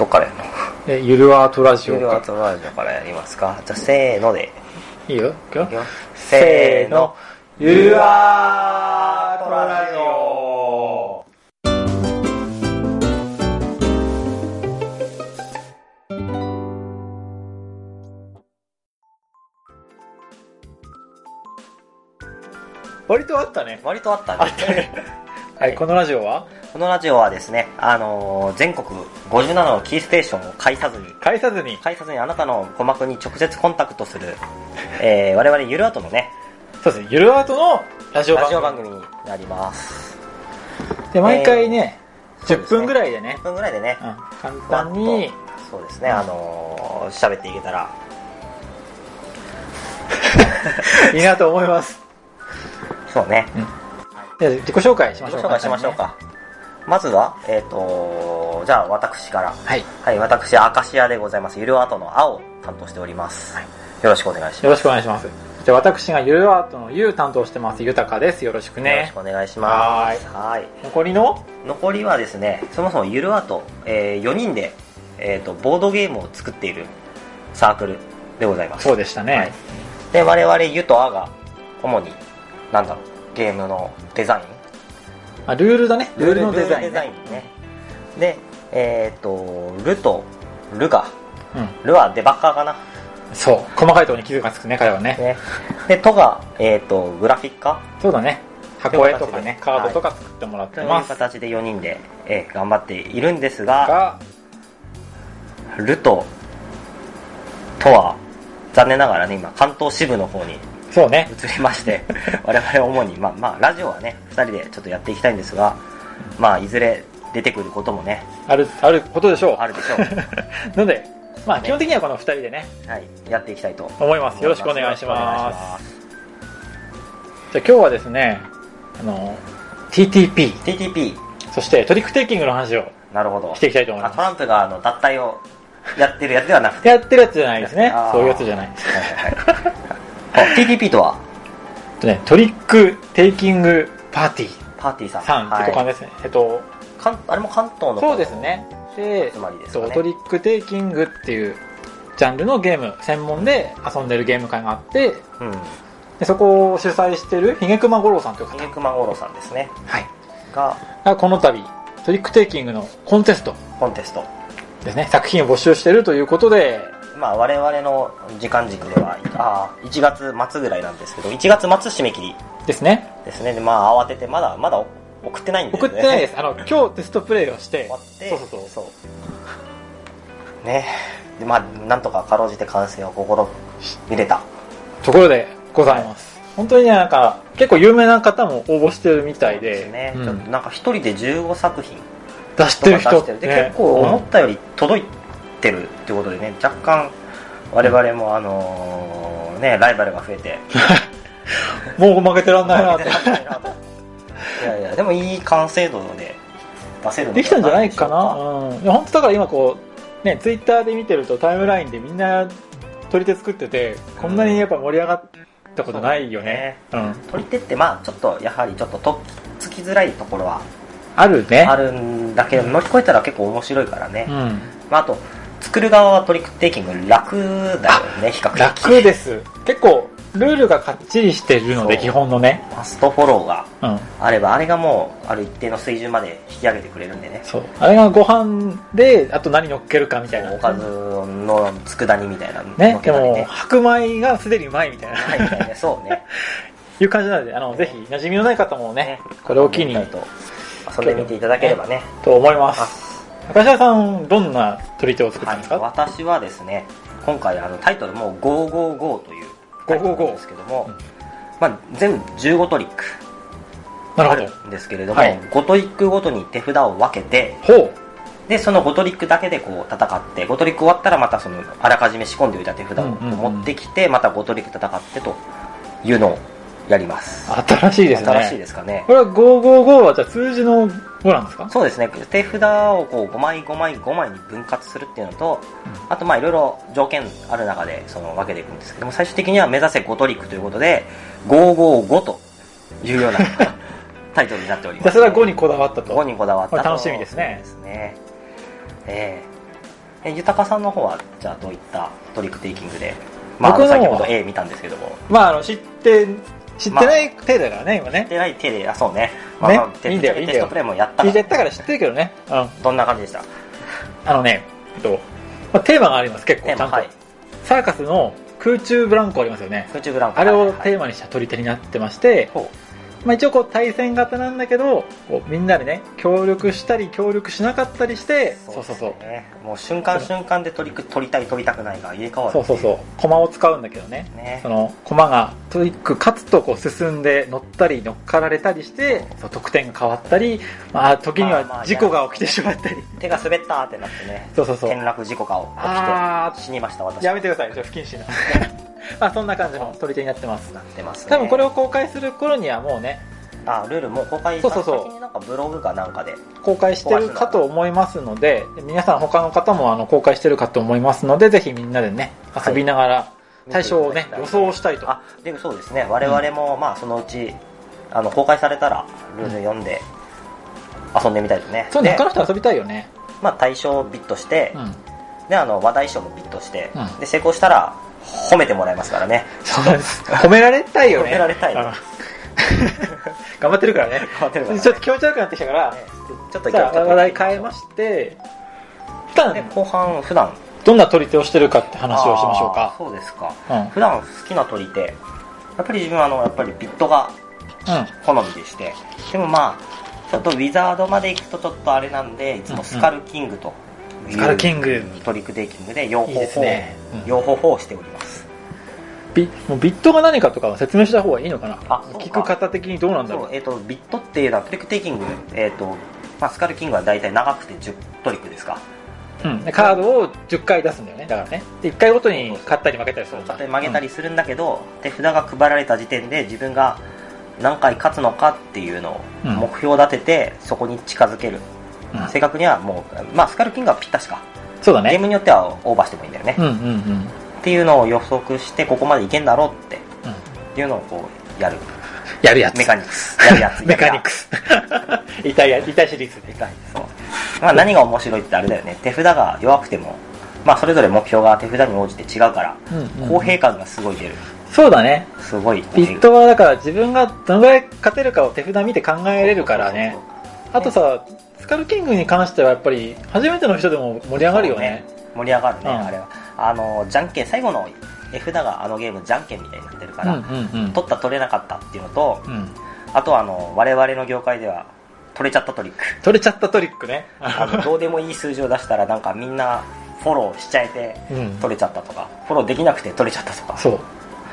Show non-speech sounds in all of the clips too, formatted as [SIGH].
どっからやるの？えゆるアートラジオユルアーかトラジオからやりますか？じゃあせーので。いいよ。いくよ。せーの。ゆるアートラジオ。割とあったね。割とあったあったねはいこのラジオは？このラジオはですね、あのー全国57のキーステーションを介さずに、返さずに？介さずにあなたの鼓膜に直接コンタクトする、[LAUGHS] えー、我々ゆるアートのね、そうですね。ゆるアートのラジオ番組。ラジオ番組になります。で毎回ね、10そうですね分ぐらいでね。10分ぐらいでね、うん、簡単に。そうですね、あのー喋っていけたら、[LAUGHS] いいなと思います。そうね、じゃあ自己紹介しましょうご紹介しましょうか。まずは、えっ、とじゃあ私から。はいはい、私、アカシアでございます。ゆるアートの青を担当しております。よろしくお願いします。よろしくお願いしますじゃあ私がゆるアートのゆう担当してますゆたかですよろしくよろしねくお願いします。はい。残りの？残りはですね、そもそもゆるアート、えー4人で、えっ、と、ボードゲームを作っているサークルでございます。そうでしたね、はい。で、我々、ゆとあが、主に、なんだろう、ゲームのデザイン？あルールだね。ルールのデザイン、ルールデザインね。で、えっ、と、ルと、ルが、うん。ルはデバッカーかな？そう。細かいところに傷がつくね彼はね。ね。で、とが、えっ、と、グラフィッカそうだね。箱絵とかねとカードとか作ってもらってとい。うます、形で4人で、えー頑張っているんですが、がルと、とは、残念ながらね、今、関東支部の方にそうね。移りまして、我々主に、まあ、まあ、ラジオはね、2人でちょっとやっていきたいんですが、まあ、いずれ出てくることもね、あるあることでしょう。あるでしょう。[LAUGHS] のでまあ基本的にはこの2人でねはい、やっていきたいと。思います。よろしくお願いします。じゃあ今日はですねあの TTP TTP、そしてトリックテイキングの話をなるほど。していきたいと思いあまトランプがあの脱退をやってるやつではなくすて。やってるやつじゃないですね。そういうやつじゃないです。はいはいはい。あ TTP とは、とねトリックテイキングパーティー。パーティーさん。さんっていう感じですね、えっと関あれも関東の方そうですね。でつまりですかね。そうトリックテイキングっていうジャンルのゲーム専門で遊んでるゲーム会があってうん。でそこを主催してるひげくま五郎さんという方。ひげくまごろさんですね。はい。が、がこの度トリックテイキングのコンテスト。コンテスト。ですね。作品を募集してるということでまあ我々の時間軸では、ああ、1月末ぐらいなんですけど、1月末締め切りですねですね。で、まあ慌てて、まだ、まだ送ってないんで、ね。送ってないですあの [LAUGHS] 今日テストプレイをして終わって、そうそうそうそう。ねで、まあなんとかかろうじて完成を試みれた。ところでございます、本当にねなんか結構有名な方も応募してるみたいでですね。うんちょっとなんか一人で15作品出してる人とか出してる。で、結構思ったより届いてるってことでね、若干我々もあのーね、ライバルが増えて、う [LAUGHS] んもう負けてらんないなって。[LAUGHS] いやいや、でもいい完成度で出せるのできたんじゃないかな。ううん。いや本当だから今こうねツイッターで見てるとタイムラインでみんな取り手作っててこんなにやっぱ盛り上がったことないよね。うん。取り手ってまあちょっとやはりちょっととっつきづらいところはあるね。あるんだけど乗り越えたら結構面白いからね、うん。まあ、あと作る側はトリックテイキング楽だよね比較的。楽です。結構ルールがかっちりしてるので基本のね。マストフォローがうん。あればあれがもうある一定の水準まで引き上げてくれるんでね。そう。あれがご飯であと何乗っけるかみたいな。おかずの佃煮みたいな。のね。でも白米がすでにうまいみたいな。はいみたいなそうね。[LAUGHS] いう感じなのであのぜひ馴染みのない方もねこれを機にと遊んでみていただければね。と思います中島さんどんな取り手を作ったんですか、はい、私はですね今回あのタイトルもう555というタイトルなんですけども、うんまあ、全部15トリックあるんですけれども、はい。5トリックごとに手札を分けてでその5トリックだけでこう戦って5トリック終わったらまたそのあらかじめ仕込んでおいた手札を持ってきてまた5トリック戦ってというのをやります。新しいですね。新しいですかね。これは555はじゃあ数字の5なんですか？そうですね。手札をこう5枚5枚5枚に分割するっていうのと、あとまあいろいろ条件ある中でその分けていくんですけども最終的には目指せ5トリックということで555というような [LAUGHS] タイトルになっております、じゃあそれは5にこだわったと。5にこだわった楽しみですね。ですね。えええ豊さんの方はじゃあどういったトリックテイキングで？まあ先ほど A 見たんですけども。まああの知って知ってない程度だからね今ね。でない手であそうね,、まあね。いいんだよテストプレイもやったから。言ったから知ってるけどね。うん。どんな感じでした？あのね、えっと、まあ、テーマがあります、結構、ちゃんと。テーマはい。サーカスの空中ブランコありますよね。空中ブランコ。あれをはいテーマにした取り手になってまして、ほまあ、一応こう対戦型なんだけど、こうみんなでね、協力したり協力しなかったりして、そうそうそう。ねもう瞬間瞬間でトリック取りたい取りたくないが入れ替わる。そうそうそう。駒を使うんだけどね。ね。その駒がトリック勝つとこう進んで乗ったり乗っかられたりしてそう。得点が変わったり、まあ、時にまあまあは事故が起きてしまったり、手が滑ったってなってね。そうそうそう。転落事故があ起きて死にました私。やめてください。不謹慎な。まあそんな感じの取り手になってます。なってますね。多分これを公開する頃にはもうね。あルールもう公開そうそうそう。なんかブログかなんかで。公開してるかと思いますので皆さん他の方もあの公開してるかと思いますのでぜひみんなでねはい遊びながら対象をね、予想したいと。あでもそうですね。我々もまあそのうちあの公開されたらルール読んで遊んでみたいですね。そうねで他の人遊びたいよね。まあ対象をビットして、うん。であの話題賞もビットして、うん。で成功したら褒めてもらえますからね。そうです。褒められたいよね。褒められたいうん [LAUGHS] 頑張ってるからね。頑張ってるからね。ちょっと気持ち悪くなってきたから、ちょっと話題変えまして。普段で後半普段。どんな取り手をしてるかって話をしましょうか。そうですか。うん。普段好きな取り手。やっぱり自分はあのやっぱりビッドがうん。好みでして。でもまあちょっと Wizard まで行くとちょっとあれなんでいつも Skull King という Skull King。トリックテイキングで両方いいですね。うん。両方法をしておりビもうビッドが何かとかは説明した方がいいのかな？あそうか聞く方的にどうなんだろそうう、えー、とビッドっていうのはトリックテイキング、えーとまあ、 Skull King は大体長くて10トリックですか？うん、でカードを10回出すんだよね。だからね。で1回ごとに勝ったり負けたりする勝ったり負けたりするんだけど、手札が配られた時点で自分が何回勝つのかっていうのをうん。目標を立ててそこに近づける、うん。正確にはもう、まあ、スカルキングはぴったしか。そうだね。ゲームによってはオーバーしてもいいんだよね、うんうんうんっていうのを予測してここまでいけんだろうってうん。いうのをこうやる。やるやつ。メカニクス。[LAUGHS] やるやつ。メカニクス。[LAUGHS] 痛いや痛いシリーズ。でかいそう。まあ何が面白いってあれだよね。手札が弱くてもまあそれぞれ目標が手札に応じて違うから、うんうん公平感がすごい出る。そうだね。すごい。ビットはだから自分がどのぐらい勝てるかを手札見て考えれるからね。あとさスカルキングに関してはやっぱり初めての人でも盛り上がるよね。盛り上がるね、うん。あれはあのじゃんけん最後の絵札があのゲームじゃんけんみたいになってるから、うんうんうん。取った取れなかったっていうのとうん。あとはあの我々の業界では取れちゃったトリック。取れちゃったトリックね。あのどうでもいい数字を出したらなんかみんなフォローしちゃえてうん。取れちゃったとか、フォローできなくて取れちゃったとか。そう。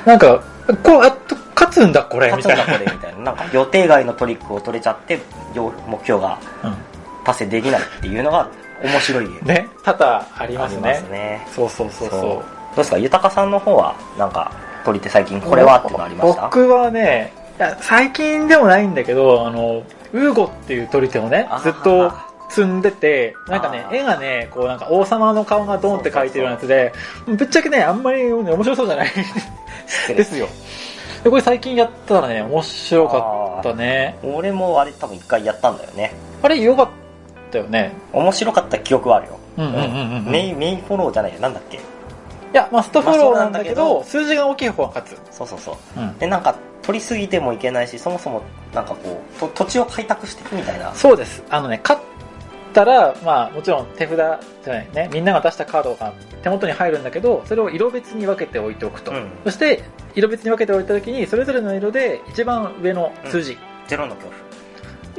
なんかこうあと勝つんだこれみたいな。勝つんだこれみたいな。なんか予定外のトリックを取れちゃってよ目標がうん。達成できないっていうのが面白いね。多々ありますね。ますね。そうそうそうそう。そう。どうですか？豊さんの方はなんか取り手最近これはってのありました？僕はね最近でもないんだけどあのウーゴっていう取り手をねずっと積んでてなんかね絵がねこうなんか王様の顔がドンって描いてるやつでぶっちゃけねあんまり、ね、面白そうじゃない。ですよ。でこれ最近やったらね面白かったね。俺もあれ多分一回やったんだよね。あれよかったよね。面白かった記憶はあるよ。うんうんうんうんうん。メインメインフォローじゃないよ。なんだっけ？いやマストフォローなんだけど,、数字が大きい方が勝つ。そうそうそう。うん。でなんか取りすぎてもいけないしそもそもなんかこうと土地を開拓していくみたいな。そうです。あのね、勝ったら、まあもちろん手札じゃないね、みんなが出したカードが手元に入るんだけど、それを色別に分けておいておくと。うん。そして、色別に分けておいたときに、それぞれの色で一番上の数字。ゼロの恐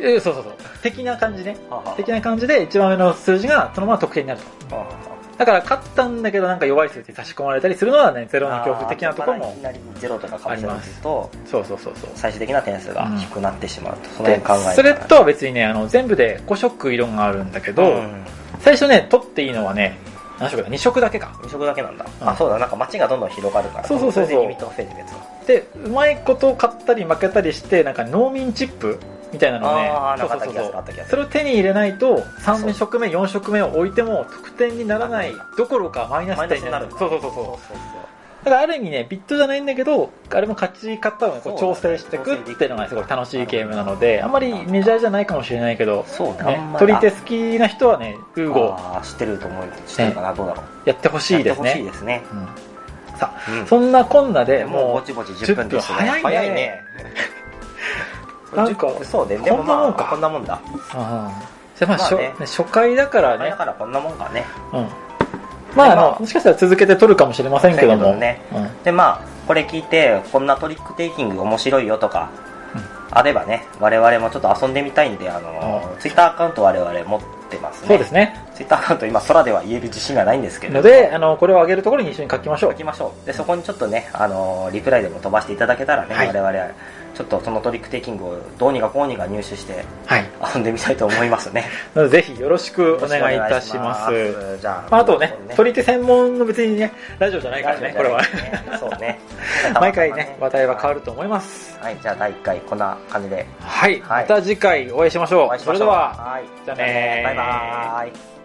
えーそうそうそう。的な感じね。怖はあはあ的な感じで一番上の数字がそのまま得点になると。だから勝ったんだけどなんか弱い数字差し込まれたりするのはね、ゼロの恐怖的なところもいき。なりゼロとかかもしれないとそうそうそうそう。最終的な点数が低くなってしまうと、そので辺考えそれとは別にね、あの、全部で5色色があるんだけど、うん最初ね、取っていいのはね、何色だ ?2 色だけか。二色だけなんだ、うんあそうだなんか街がどんどん広がるからそうそうそうそうで、うまいこと買ったり負けたりして、なんか農民チップみたいなのをねそうそうそう。それを手に入れないと、3色目、4色目を置いても得点にならないどころかマイナス点になる。そうそうそうそう。だからある意味ね、ビットじゃないんだけど、あれも勝ち方をねこう調整していくっていうのがすごい楽しいゲームなので、あんまりメジャーじゃないかもしれないけど、ね。取り手好きな人はね、ウーゴ知ってると思う知ってるかな、どうだろうやってほしいですやってほしいね。ですね、うん。さうん。あ、そんなこんなでもうもぼちぼち10分ですね。10分早いね。早なんか10そうね。でもまあこんなもんか。こんなもんだ、う、あ。ーじゃあまあ、まあね。ね初回だからね。だ、からこんなもんかね。うん。まあ、あまあの、もしかしたら続けて撮るかもしれませんけども。ね。うん。でまあこれ聞いてこんなトリックテイキング面白いよとか、あればね我々もちょっと遊んでみたいんであの、ツイッターアカウント我々持ってますね。そうですね。ツイッターアカウント今空では言える自信がないんですけど。ので、あの、これを上げるところに一緒に書きましょう。書。きましょう。でそこにちょっとねあのリプライでも飛ばしていただけたらね、はい。我々はちょっとそのトリックテイキングをどうにかこうにか入手してはい。遊んでみたいと思いますね。[LAUGHS] ぜひよろしくお願いいたします。じゃあ,、まあ、あとね、取り手専門の別にね、ラジオじゃないからね、これは。そうね。[LAUGHS] 毎回ね、話題は変わると思います。はい。じゃあ第1回こんな感じで。はい。はい。また次回お会いしましょう。それでは、はい、じゃあねー。バイバーイ